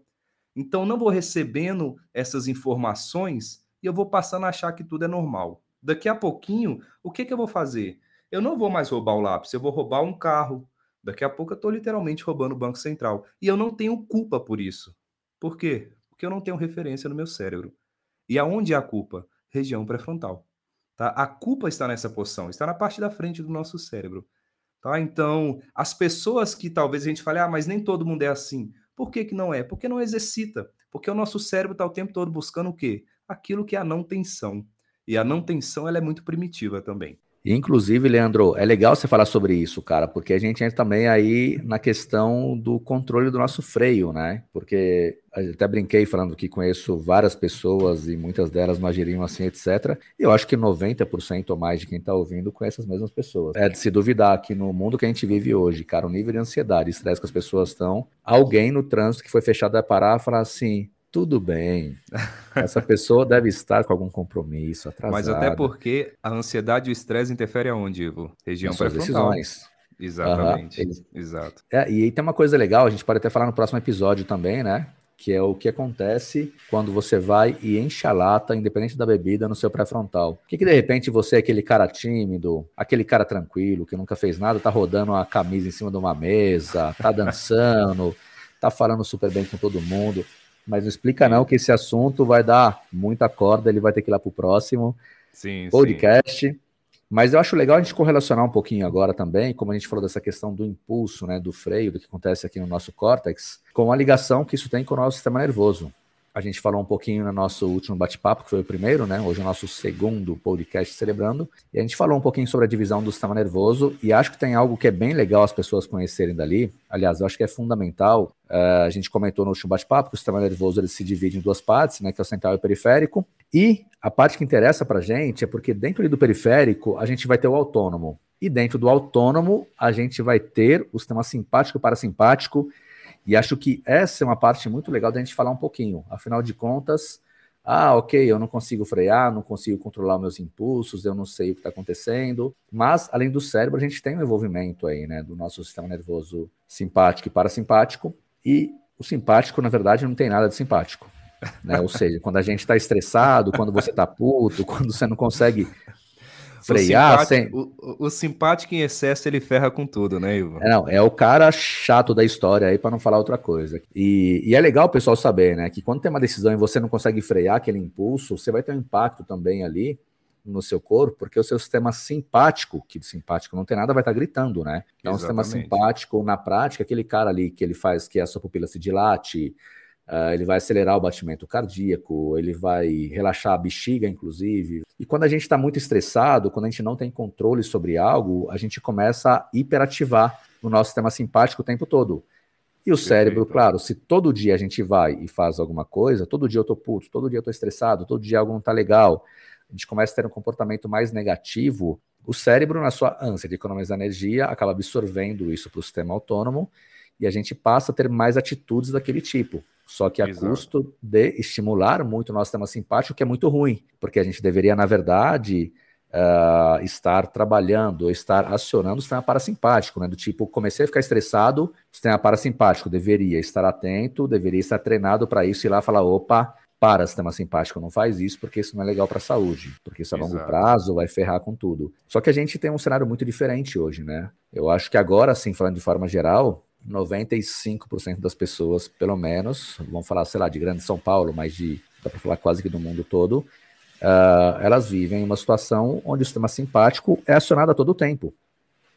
Então, não vou recebendo essas informações e eu vou passando a achar que tudo é normal. Daqui a pouquinho, o que, que eu vou fazer? Eu não vou mais roubar o lápis, eu vou roubar um carro. Daqui a pouco eu estou literalmente roubando o Banco Central. E eu não tenho culpa por isso. Por quê? Porque eu não tenho referência no meu cérebro. E aonde é a culpa? Região pré-frontal. Tá? A culpa está nessa porção, está na parte da frente do nosso cérebro. Tá? Então, as pessoas que talvez a gente fale, ah, mas nem todo mundo é assim. Por que, que não é? Porque não exercita. Porque o nosso cérebro está o tempo todo buscando o quê? Aquilo que é a não tensão. E a não tensão ela é muito primitiva também. Inclusive, Leandro, é legal você falar sobre isso, cara, porque a gente entra também aí na questão do controle do nosso freio, né? Porque até brinquei falando que conheço várias pessoas e muitas delas não agiriam assim, etc. E eu acho que 90% ou mais de quem está ouvindo conhece as mesmas pessoas. É de se duvidar que no mundo que a gente vive hoje, cara, o nível de ansiedade e estresse que as pessoas estão, alguém no trânsito que foi fechado vai parar falar assim: tudo bem. Essa pessoa deve estar com algum compromisso, atrasada. Mas até porque a ansiedade e o estresse interferem aonde, Ivo? Região pré-frontal. decisões. Exatamente. Uhum. Exato. É, e aí tem uma coisa legal, a gente pode até falar no próximo episódio também, né? Que é o que acontece quando você vai e enche a lata, independente da bebida, no seu pré-frontal. O que, que de repente você é aquele cara tímido, aquele cara tranquilo, que nunca fez nada, tá rodando a camisa em cima de uma mesa, tá dançando, tá falando super bem com todo mundo. Mas não explica não que esse assunto vai dar muita corda, ele vai ter que ir lá para o próximo sim, podcast. Sim. Mas eu acho legal a gente correlacionar um pouquinho agora também, como a gente falou dessa questão do impulso, né, do freio, do que acontece aqui no nosso córtex, com a ligação que isso tem com o nosso sistema nervoso. A gente falou um pouquinho no nosso último bate-papo, que foi o primeiro, né? Hoje é o nosso segundo podcast celebrando. E a gente falou um pouquinho sobre a divisão do sistema nervoso. E acho que tem algo que é bem legal as pessoas conhecerem dali. Aliás, eu acho que é fundamental. Uh, a gente comentou no último bate-papo que o sistema nervoso ele se divide em duas partes, né? Que é o central e o periférico. E a parte que interessa pra gente é porque dentro do periférico a gente vai ter o autônomo. E dentro do autônomo a gente vai ter o sistema simpático e parasimpático e acho que essa é uma parte muito legal da gente falar um pouquinho. Afinal de contas, ah, ok, eu não consigo frear, não consigo controlar meus impulsos, eu não sei o que está acontecendo. Mas, além do cérebro, a gente tem um envolvimento aí, né, do nosso sistema nervoso simpático e parasimpático. E o simpático, na verdade, não tem nada de simpático. Né? Ou seja, quando a gente está estressado, quando você está puto, quando você não consegue frear. O simpático, sem... o, o, simpático em excesso ele ferra com tudo, né, Ivo? É, não, é o cara chato da história aí, para não falar outra coisa. E, e, é legal o pessoal saber, né, que quando tem uma decisão e você não consegue frear aquele impulso, você vai ter um impacto também ali no seu corpo, porque o seu sistema simpático, que de simpático não tem nada, vai estar tá gritando, né? Então, Exatamente. o sistema simpático, na prática, aquele cara ali que ele faz que a sua pupila se dilate, Uh, ele vai acelerar o batimento cardíaco, ele vai relaxar a bexiga, inclusive. E quando a gente está muito estressado, quando a gente não tem controle sobre algo, a gente começa a hiperativar o nosso sistema simpático o tempo todo. E o Perfeito. cérebro, claro, se todo dia a gente vai e faz alguma coisa, todo dia eu tô puto, todo dia eu tô estressado, todo dia algo não tá legal, a gente começa a ter um comportamento mais negativo, o cérebro, na sua ânsia de economizar energia, acaba absorvendo isso para o sistema autônomo e a gente passa a ter mais atitudes daquele tipo. Só que a Exato. custo de estimular muito o nosso sistema simpático, que é muito ruim, porque a gente deveria, na verdade, uh, estar trabalhando, estar acionando o sistema parasimpático, né? Do tipo, comecei a ficar estressado, o sistema parasimpático deveria estar atento, deveria estar treinado para isso e lá falar, opa, para sistema simpático, não faz isso porque isso não é legal para a saúde, porque isso a longo prazo vai ferrar com tudo. Só que a gente tem um cenário muito diferente hoje, né? Eu acho que agora, assim, falando de forma geral, 95% das pessoas, pelo menos, vamos falar, sei lá, de Grande São Paulo, mas de, dá para falar quase que do mundo todo, uh, elas vivem uma situação onde o sistema simpático é acionado a todo tempo,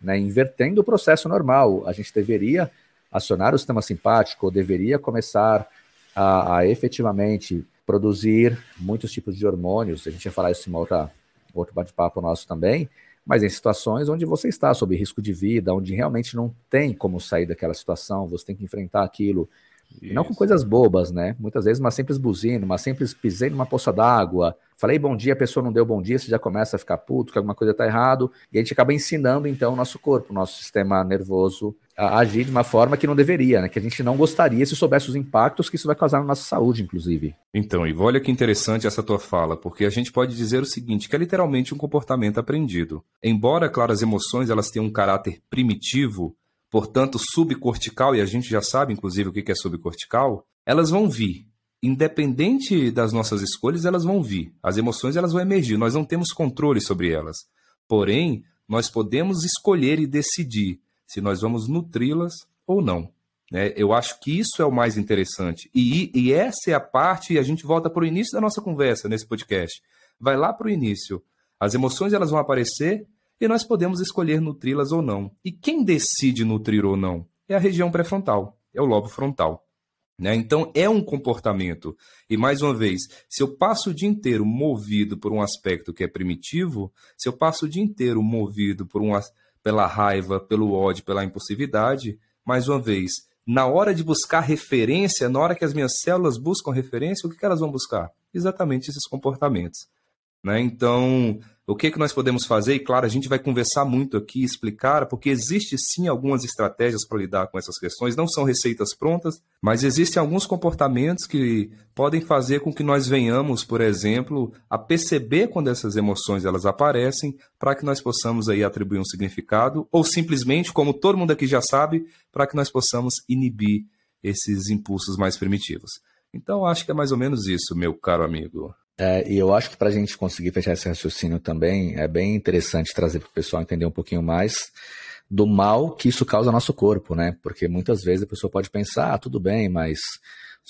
né, invertendo o processo normal. A gente deveria acionar o sistema simpático, ou deveria começar a, a efetivamente produzir muitos tipos de hormônios, a gente ia falar isso em outra, outro bate-papo nosso também, mas em situações onde você está sob risco de vida, onde realmente não tem como sair daquela situação, você tem que enfrentar aquilo. E não com coisas bobas, né? Muitas vezes uma simples buzina, uma simples pisei numa poça d'água, falei bom dia, a pessoa não deu bom dia, você já começa a ficar puto, que alguma coisa está errado, e a gente acaba ensinando então o nosso corpo, o nosso sistema nervoso a agir de uma forma que não deveria, né? Que a gente não gostaria se soubesse os impactos que isso vai causar na nossa saúde, inclusive. Então, Ivo, olha que interessante essa tua fala, porque a gente pode dizer o seguinte, que é literalmente um comportamento aprendido. Embora, claro, as emoções elas tenham um caráter primitivo, portanto subcortical, e a gente já sabe, inclusive, o que é subcortical, elas vão vir. Independente das nossas escolhas, elas vão vir. As emoções elas vão emergir, nós não temos controle sobre elas. Porém, nós podemos escolher e decidir se nós vamos nutri-las ou não. Né? Eu acho que isso é o mais interessante. E, e essa é a parte, e a gente volta para o início da nossa conversa nesse podcast. Vai lá para o início. As emoções elas vão aparecer e nós podemos escolher nutri-las ou não. E quem decide nutrir ou não? É a região pré-frontal, é o lobo frontal. Né? Então é um comportamento. E mais uma vez, se eu passo o dia inteiro movido por um aspecto que é primitivo, se eu passo o dia inteiro movido por uma, pela raiva, pelo ódio, pela impulsividade, mais uma vez, na hora de buscar referência, na hora que as minhas células buscam referência, o que, que elas vão buscar? Exatamente esses comportamentos. Né? Então, o que, que nós podemos fazer? E claro, a gente vai conversar muito aqui, explicar, porque existe sim algumas estratégias para lidar com essas questões, não são receitas prontas, mas existem alguns comportamentos que podem fazer com que nós venhamos, por exemplo, a perceber quando essas emoções elas aparecem, para que nós possamos aí atribuir um significado, ou simplesmente, como todo mundo aqui já sabe, para que nós possamos inibir esses impulsos mais primitivos. Então, acho que é mais ou menos isso, meu caro amigo. É, e eu acho que para a gente conseguir fechar esse raciocínio também, é bem interessante trazer para o pessoal entender um pouquinho mais do mal que isso causa ao nosso corpo, né? Porque muitas vezes a pessoa pode pensar, ah, tudo bem, mas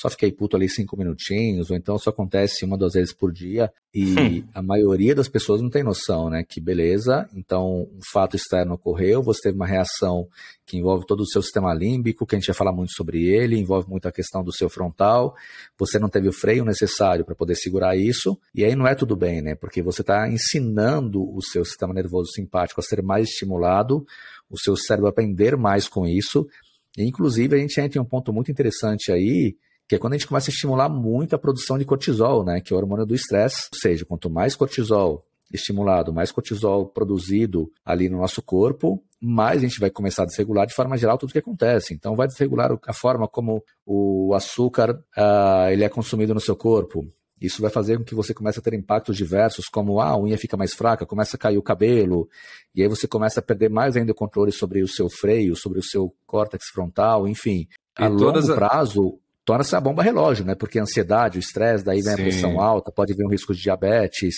só fiquei puto ali cinco minutinhos, ou então só acontece uma, duas vezes por dia, e hum. a maioria das pessoas não tem noção, né? Que beleza, então um fato externo ocorreu, você teve uma reação que envolve todo o seu sistema límbico, que a gente vai falar muito sobre ele, envolve muito a questão do seu frontal, você não teve o freio necessário para poder segurar isso, e aí não é tudo bem, né? Porque você está ensinando o seu sistema nervoso simpático a ser mais estimulado, o seu cérebro a aprender mais com isso, e, inclusive a gente entra em um ponto muito interessante aí, que é quando a gente começa a estimular muito a produção de cortisol, né, que é o hormônio do estresse. Ou seja, quanto mais cortisol estimulado, mais cortisol produzido ali no nosso corpo, mais a gente vai começar a desregular de forma geral tudo o que acontece. Então, vai desregular a forma como o açúcar uh, ele é consumido no seu corpo. Isso vai fazer com que você comece a ter impactos diversos, como ah, a unha fica mais fraca, começa a cair o cabelo, e aí você começa a perder mais ainda o controle sobre o seu freio, sobre o seu córtex frontal, enfim. A longo prazo, torna-se a bomba relógio, né? Porque a ansiedade, o estresse, daí vem Sim. a pressão alta, pode vir um risco de diabetes.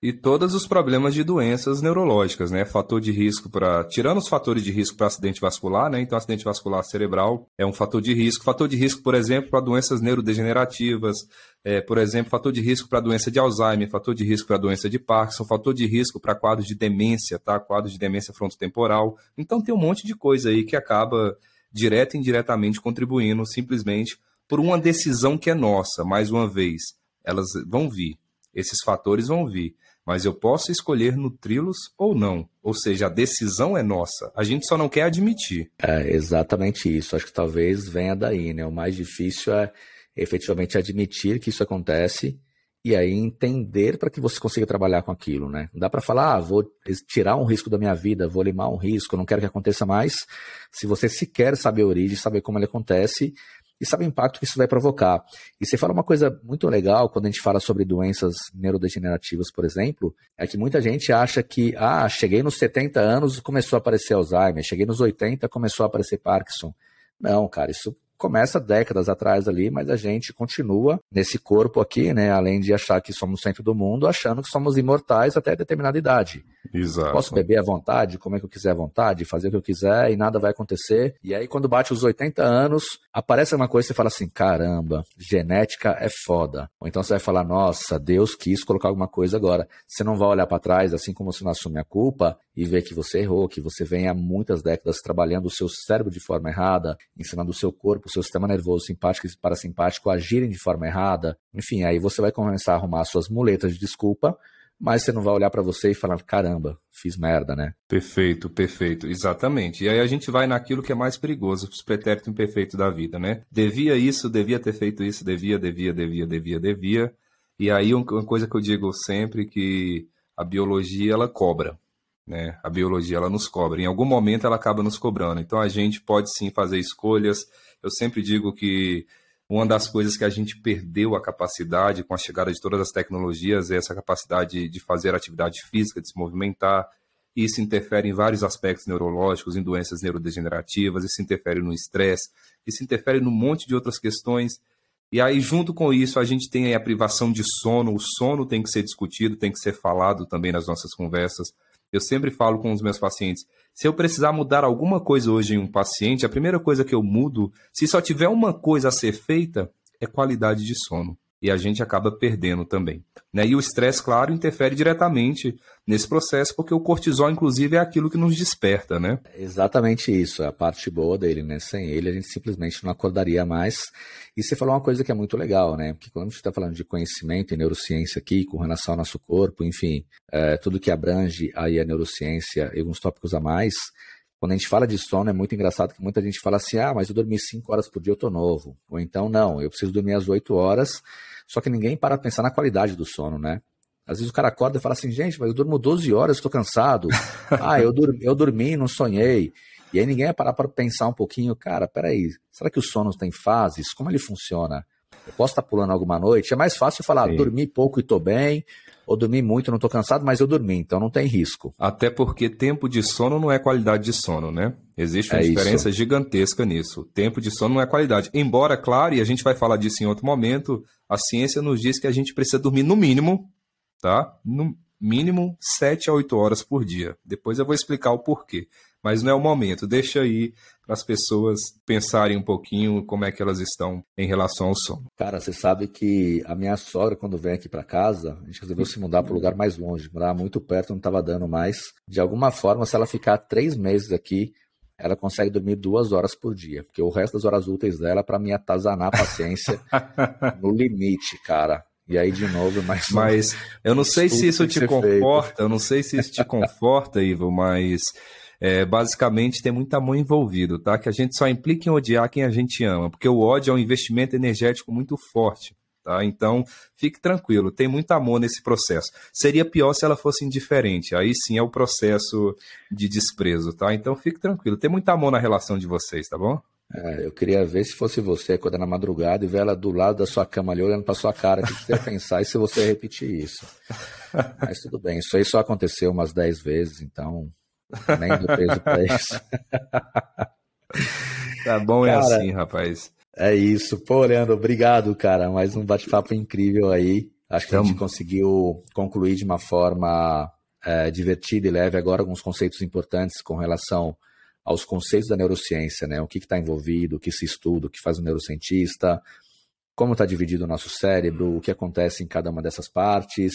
E todos os problemas de doenças neurológicas, né? Fator de risco para. Tirando os fatores de risco para acidente vascular, né? Então, acidente vascular cerebral é um fator de risco. Fator de risco, por exemplo, para doenças neurodegenerativas, é, por exemplo, fator de risco para doença de Alzheimer, fator de risco para doença de Parkinson, fator de risco para quadros de demência, tá? Quadros de demência frontotemporal. Então, tem um monte de coisa aí que acaba direta e indiretamente contribuindo simplesmente por uma decisão que é nossa, mais uma vez. Elas vão vir, esses fatores vão vir, mas eu posso escolher nutri-los ou não. Ou seja, a decisão é nossa. A gente só não quer admitir. É exatamente isso. Acho que talvez venha daí, né? O mais difícil é efetivamente admitir que isso acontece e aí entender para que você consiga trabalhar com aquilo, né? Não dá para falar, ah, vou tirar um risco da minha vida, vou limar um risco, não quero que aconteça mais. Se você sequer saber a origem, saber como ele acontece, e sabe o impacto que isso vai provocar. E você fala uma coisa muito legal quando a gente fala sobre doenças neurodegenerativas, por exemplo, é que muita gente acha que, ah, cheguei nos 70 anos começou a aparecer Alzheimer, cheguei nos 80 começou a aparecer Parkinson. Não, cara, isso começa décadas atrás ali, mas a gente continua nesse corpo aqui, né? Além de achar que somos o centro do mundo, achando que somos imortais até determinada idade. Exato. Posso beber à vontade, comer o que eu quiser à vontade, fazer o que eu quiser e nada vai acontecer. E aí, quando bate os 80 anos, aparece uma coisa e você fala assim: caramba, genética é foda. Ou então você vai falar: nossa, Deus quis colocar alguma coisa agora. Você não vai olhar para trás, assim como você não assume a culpa e ver que você errou, que você vem há muitas décadas trabalhando o seu cérebro de forma errada, ensinando o seu corpo, o seu sistema nervoso simpático e parasimpático a agirem de forma errada. Enfim, aí você vai começar a arrumar suas muletas de desculpa mas você não vai olhar para você e falar, caramba, fiz merda, né? Perfeito, perfeito, exatamente. E aí a gente vai naquilo que é mais perigoso, os pretéritos imperfeitos da vida, né? Devia isso, devia ter feito isso, devia, devia, devia, devia, devia. E aí uma coisa que eu digo sempre que a biologia ela cobra, né? A biologia ela nos cobra. Em algum momento ela acaba nos cobrando. Então a gente pode sim fazer escolhas. Eu sempre digo que uma das coisas que a gente perdeu a capacidade com a chegada de todas as tecnologias é essa capacidade de fazer atividade física, de se movimentar. Isso interfere em vários aspectos neurológicos, em doenças neurodegenerativas, isso interfere no estresse, isso interfere num monte de outras questões. E aí, junto com isso, a gente tem a privação de sono. O sono tem que ser discutido, tem que ser falado também nas nossas conversas. Eu sempre falo com os meus pacientes, se eu precisar mudar alguma coisa hoje em um paciente, a primeira coisa que eu mudo, se só tiver uma coisa a ser feita, é qualidade de sono e a gente acaba perdendo também. Né? E o estresse, claro, interfere diretamente nesse processo, porque o cortisol, inclusive, é aquilo que nos desperta, né? Exatamente isso, é a parte boa dele, né? Sem ele, a gente simplesmente não acordaria mais. E você falou uma coisa que é muito legal, né? Porque quando a gente está falando de conhecimento e neurociência aqui, com relação ao nosso corpo, enfim, é, tudo que abrange aí a neurociência e alguns tópicos a mais, quando a gente fala de sono, é muito engraçado que muita gente fala assim: ah, mas eu dormi 5 horas por dia, eu tô novo. Ou então, não, eu preciso dormir às 8 horas. Só que ninguém para pensar na qualidade do sono, né? Às vezes o cara acorda e fala assim: gente, mas eu durmo 12 horas, estou cansado. ah, eu, dormi, eu dormi, não sonhei. E aí ninguém vai parar para pensar um pouquinho, cara, peraí, será que o sono tem fases? Como ele funciona? Eu posso estar pulando alguma noite? É mais fácil falar, Sim. dormi pouco e estou bem, ou dormi muito, não estou cansado, mas eu dormi, então não tem risco. Até porque tempo de sono não é qualidade de sono, né? Existe uma é diferença isso. gigantesca nisso. Tempo de sono não é qualidade. Embora, claro, e a gente vai falar disso em outro momento, a ciência nos diz que a gente precisa dormir no mínimo, tá? No mínimo 7 a 8 horas por dia. Depois eu vou explicar o porquê. Mas não é o momento. Deixa aí para as pessoas pensarem um pouquinho como é que elas estão em relação ao sono. Cara, você sabe que a minha sogra, quando vem aqui para casa, a gente resolveu se mudar para um lugar mais longe, morar muito perto, não estava dando mais. De alguma forma, se ela ficar três meses aqui, ela consegue dormir duas horas por dia, porque o resto das horas úteis dela é para me atazanar a paciência no limite, cara. E aí, de novo, mais Mas eu não sei se isso te conforta, feito. eu não sei se isso te conforta, Ivo, mas é, basicamente tem muito amor envolvido, tá? Que a gente só implica em odiar quem a gente ama, porque o ódio é um investimento energético muito forte. Tá? Então, fique tranquilo, tem muito amor nesse processo. Seria pior se ela fosse indiferente, aí sim é o processo de desprezo, tá? Então, fique tranquilo, tem muito amor na relação de vocês, tá bom? É, eu queria ver se fosse você acordar na madrugada e ver ela do lado da sua cama ali olhando para sua cara. O que você ia pensar e se você repetir isso? Mas tudo bem, isso aí só aconteceu umas 10 vezes, então nem do peso para isso. Tá bom, é cara, é assim, rapaz. É isso. Pô, Leandro, obrigado, cara. Mais um bate-papo incrível aí. Acho que a gente conseguiu concluir de uma forma é, divertida e leve agora alguns conceitos importantes com relação aos conceitos da neurociência, né? O que está envolvido, o que se estuda, o que faz o neurocientista, como está dividido o nosso cérebro, o que acontece em cada uma dessas partes,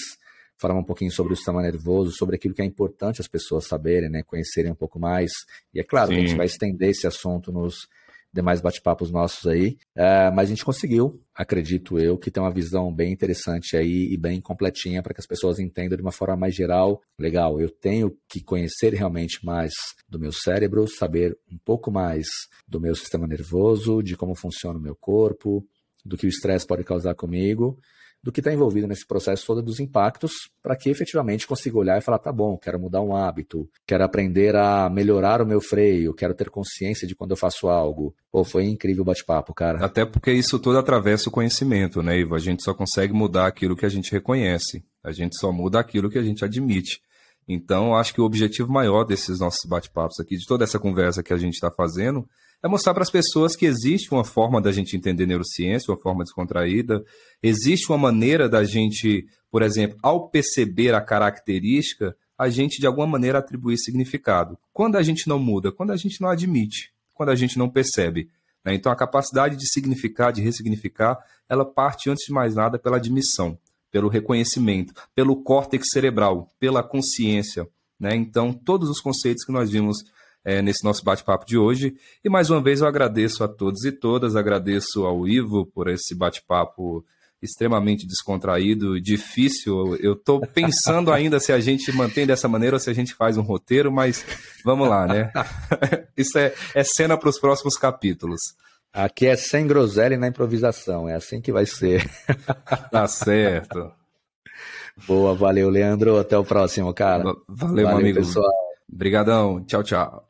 falar um pouquinho sobre o sistema nervoso, sobre aquilo que é importante as pessoas saberem, né? Conhecerem um pouco mais. E é claro Sim. que a gente vai estender esse assunto nos demais bate-papos nossos aí. É, mas a gente conseguiu, acredito eu, que tem uma visão bem interessante aí e bem completinha para que as pessoas entendam de uma forma mais geral. Legal, eu tenho que conhecer realmente mais do meu cérebro, saber um pouco mais do meu sistema nervoso, de como funciona o meu corpo, do que o estresse pode causar comigo do que está envolvido nesse processo todo dos impactos, para que efetivamente consiga olhar e falar: tá bom, quero mudar um hábito, quero aprender a melhorar o meu freio, quero ter consciência de quando eu faço algo. Pô, foi incrível o bate-papo, cara. Até porque isso tudo atravessa o conhecimento, né, Ivo? A gente só consegue mudar aquilo que a gente reconhece, a gente só muda aquilo que a gente admite. Então, acho que o objetivo maior desses nossos bate-papos aqui, de toda essa conversa que a gente está fazendo, é mostrar para as pessoas que existe uma forma da gente entender neurociência, uma forma descontraída, existe uma maneira da gente, por exemplo, ao perceber a característica, a gente de alguma maneira atribuir significado. Quando a gente não muda, quando a gente não admite, quando a gente não percebe. Né? Então a capacidade de significar, de ressignificar, ela parte antes de mais nada pela admissão, pelo reconhecimento, pelo córtex cerebral, pela consciência. Né? Então todos os conceitos que nós vimos é, nesse nosso bate-papo de hoje. E mais uma vez eu agradeço a todos e todas, agradeço ao Ivo por esse bate-papo extremamente descontraído, e difícil. Eu estou pensando ainda se a gente mantém dessa maneira ou se a gente faz um roteiro, mas vamos lá, né? Isso é, é cena para os próximos capítulos. Aqui é sem groselha na improvisação, é assim que vai ser. Tá certo. Boa, valeu, Leandro. Até o próximo, cara. Valeu, valeu meu amigo. Pessoal. Obrigadão. Tchau, tchau.